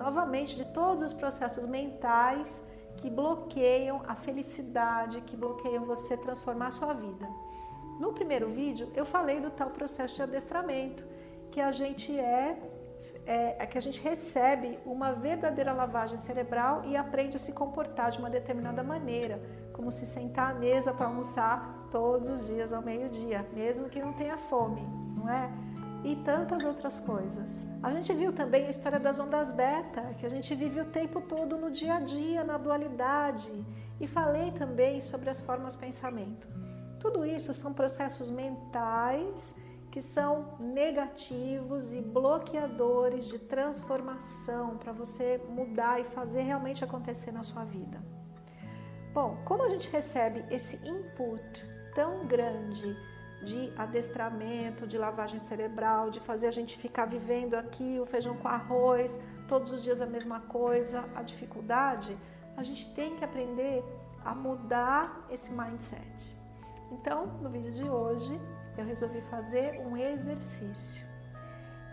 novamente de todos os processos mentais que bloqueiam a felicidade, que bloqueiam você transformar a sua vida. No primeiro vídeo eu falei do tal processo de adestramento, que a gente é, é, é, que a gente recebe uma verdadeira lavagem cerebral e aprende a se comportar de uma determinada maneira, como se sentar à mesa para almoçar todos os dias ao meio-dia, mesmo que não tenha fome, não é? E tantas outras coisas. A gente viu também a história das ondas beta, que a gente vive o tempo todo no dia a dia, na dualidade, e falei também sobre as formas pensamento. Tudo isso são processos mentais que são negativos e bloqueadores de transformação para você mudar e fazer realmente acontecer na sua vida. Bom, como a gente recebe esse input tão grande de adestramento, de lavagem cerebral, de fazer a gente ficar vivendo aqui o feijão com arroz, todos os dias a mesma coisa, a dificuldade, a gente tem que aprender a mudar esse mindset. Então, no vídeo de hoje, eu resolvi fazer um exercício.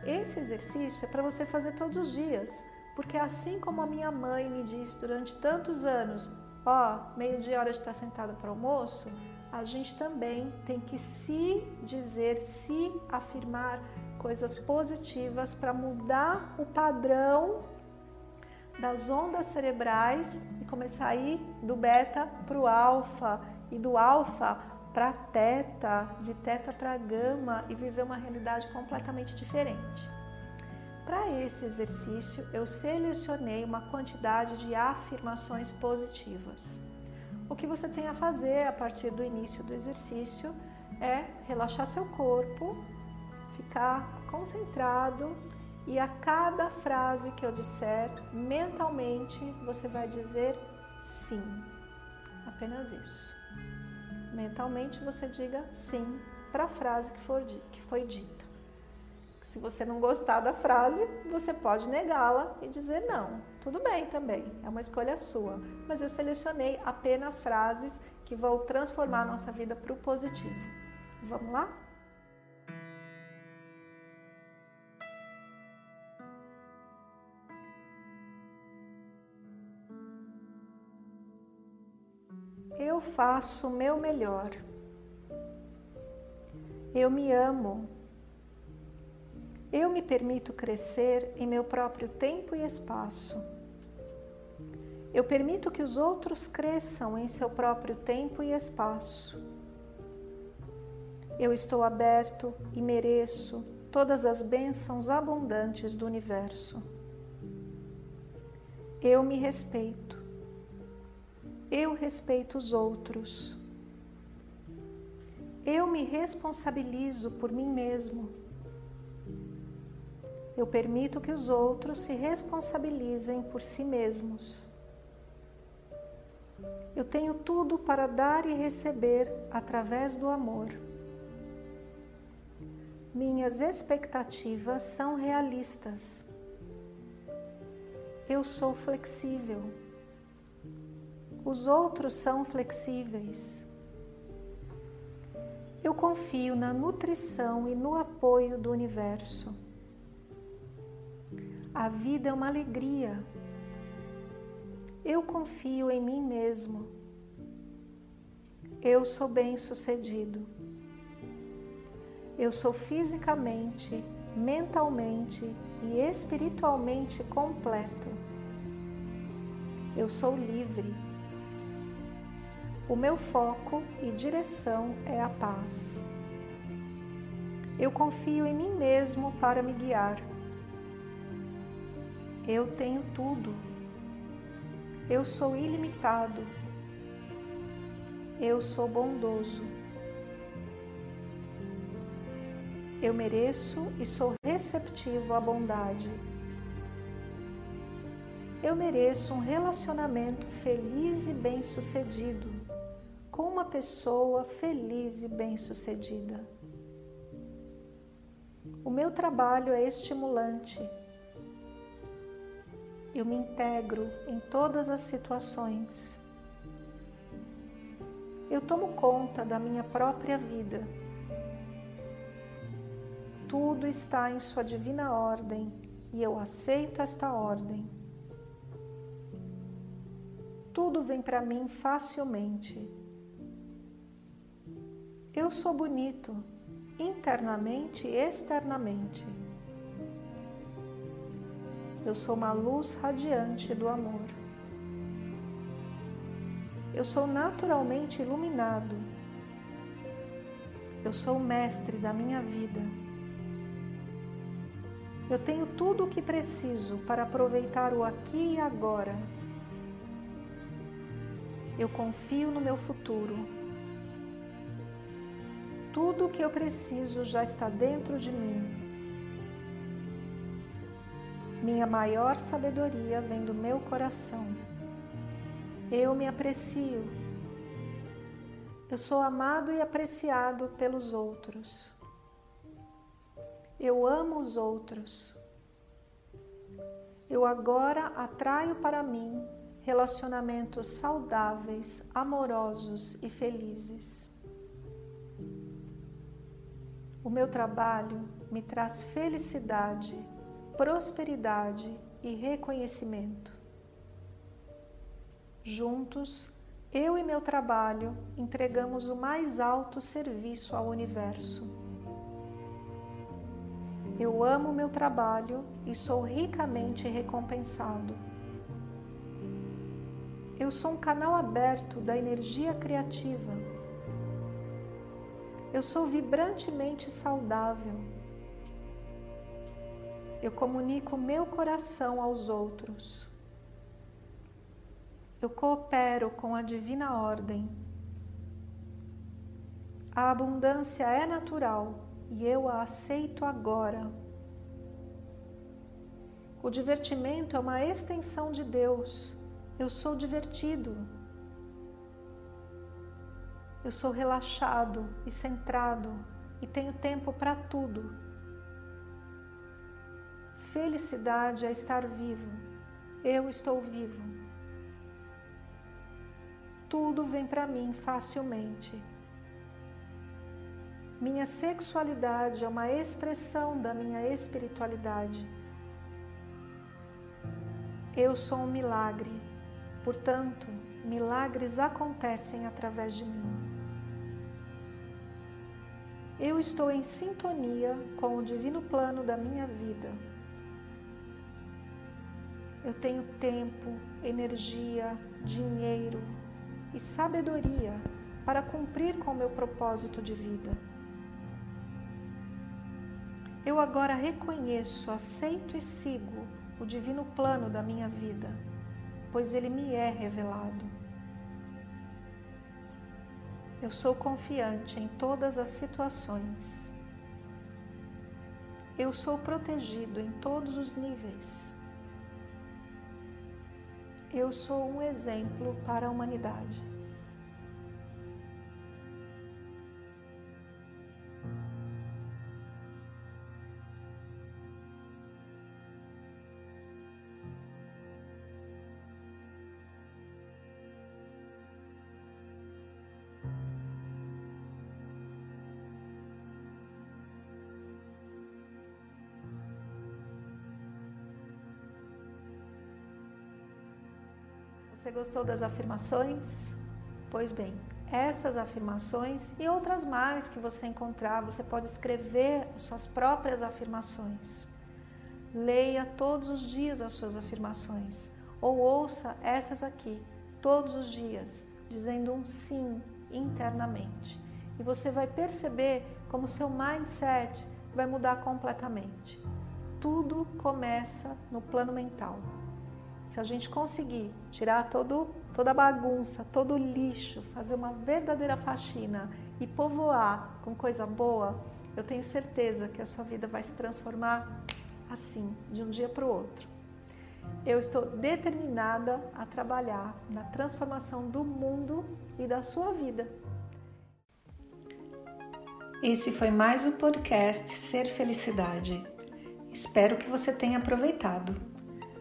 Esse exercício é para você fazer todos os dias, porque assim como a minha mãe me disse durante tantos anos, ó, oh, meio-dia hora de estar sentada para almoço, a gente também tem que se dizer, se afirmar coisas positivas para mudar o padrão das ondas cerebrais e começar a ir do beta para o alfa e do alfa para teta, de teta para gama e viver uma realidade completamente diferente. Para esse exercício, eu selecionei uma quantidade de afirmações positivas. O que você tem a fazer a partir do início do exercício é relaxar seu corpo, ficar concentrado e a cada frase que eu disser, mentalmente você vai dizer sim. Apenas isso. Mentalmente você diga sim para a frase que, for, que foi dita. Se você não gostar da frase, você pode negá-la e dizer não. Tudo bem também, é uma escolha sua. Mas eu selecionei apenas frases que vão transformar a nossa vida para o positivo. Vamos lá? Eu faço o meu melhor. Eu me amo eu me permito crescer em meu próprio tempo e espaço. Eu permito que os outros cresçam em seu próprio tempo e espaço. Eu estou aberto e mereço todas as bênçãos abundantes do universo. Eu me respeito. Eu respeito os outros. Eu me responsabilizo por mim mesmo eu permito que os outros se responsabilizem por si mesmos. Eu tenho tudo para dar e receber através do amor. Minhas expectativas são realistas. Eu sou flexível. Os outros são flexíveis. Eu confio na nutrição e no apoio do universo. A vida é uma alegria. Eu confio em mim mesmo. Eu sou bem-sucedido. Eu sou fisicamente, mentalmente e espiritualmente completo. Eu sou livre. O meu foco e direção é a paz. Eu confio em mim mesmo para me guiar. Eu tenho tudo. Eu sou ilimitado. Eu sou bondoso. Eu mereço e sou receptivo à bondade. Eu mereço um relacionamento feliz e bem-sucedido com uma pessoa feliz e bem-sucedida. O meu trabalho é estimulante. Eu me integro em todas as situações. Eu tomo conta da minha própria vida. Tudo está em Sua divina ordem e eu aceito esta ordem. Tudo vem para mim facilmente. Eu sou bonito, internamente e externamente. Eu sou uma luz radiante do amor. Eu sou naturalmente iluminado. Eu sou o mestre da minha vida. Eu tenho tudo o que preciso para aproveitar o aqui e agora. Eu confio no meu futuro. Tudo o que eu preciso já está dentro de mim. Minha maior sabedoria vem do meu coração. Eu me aprecio. Eu sou amado e apreciado pelos outros. Eu amo os outros. Eu agora atraio para mim relacionamentos saudáveis, amorosos e felizes. O meu trabalho me traz felicidade, prosperidade e reconhecimento. Juntos, eu e meu trabalho entregamos o mais alto serviço ao universo. Eu amo meu trabalho e sou ricamente recompensado. Eu sou um canal aberto da energia criativa eu sou vibrantemente saudável. Eu comunico meu coração aos outros. Eu coopero com a divina ordem. A abundância é natural e eu a aceito agora. O divertimento é uma extensão de Deus. Eu sou divertido. Eu sou relaxado e centrado e tenho tempo para tudo. Felicidade é estar vivo. Eu estou vivo. Tudo vem para mim facilmente. Minha sexualidade é uma expressão da minha espiritualidade. Eu sou um milagre, portanto, milagres acontecem através de mim. Eu estou em sintonia com o divino plano da minha vida. Eu tenho tempo, energia, dinheiro e sabedoria para cumprir com o meu propósito de vida. Eu agora reconheço, aceito e sigo o divino plano da minha vida, pois ele me é revelado. Eu sou confiante em todas as situações. Eu sou protegido em todos os níveis. Eu sou um exemplo para a humanidade. Você gostou das afirmações? Pois bem, essas afirmações e outras mais que você encontrar, você pode escrever suas próprias afirmações. Leia todos os dias as suas afirmações ou ouça essas aqui todos os dias, dizendo um sim internamente. E você vai perceber como seu mindset vai mudar completamente. Tudo começa no plano mental. Se a gente conseguir tirar todo, toda a bagunça, todo o lixo, fazer uma verdadeira faxina e povoar com coisa boa, eu tenho certeza que a sua vida vai se transformar assim, de um dia para o outro. Eu estou determinada a trabalhar na transformação do mundo e da sua vida. Esse foi mais o podcast Ser Felicidade. Espero que você tenha aproveitado.